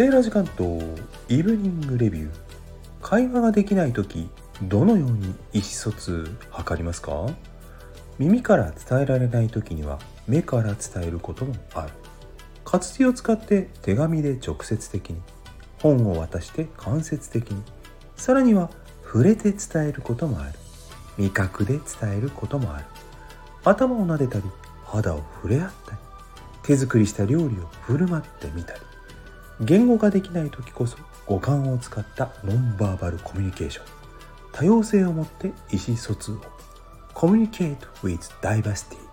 セーラー時間とイブニングレビュー。会話ができない時どのように意思疎通図りますか？耳から伝えられない時には目から伝えることもある。活字を使って手紙で直接的に本を渡して間接的に。さらには触れて伝えることもある。味覚で伝えることもある。頭を撫でたり肌を触れ合ったり手作りした料理を振る舞ってみたり。言語化できない時こそ五感を使ったノンバーバルコミュニケーション。多様性をもって意思疎通を。コミュニケート with Diversity.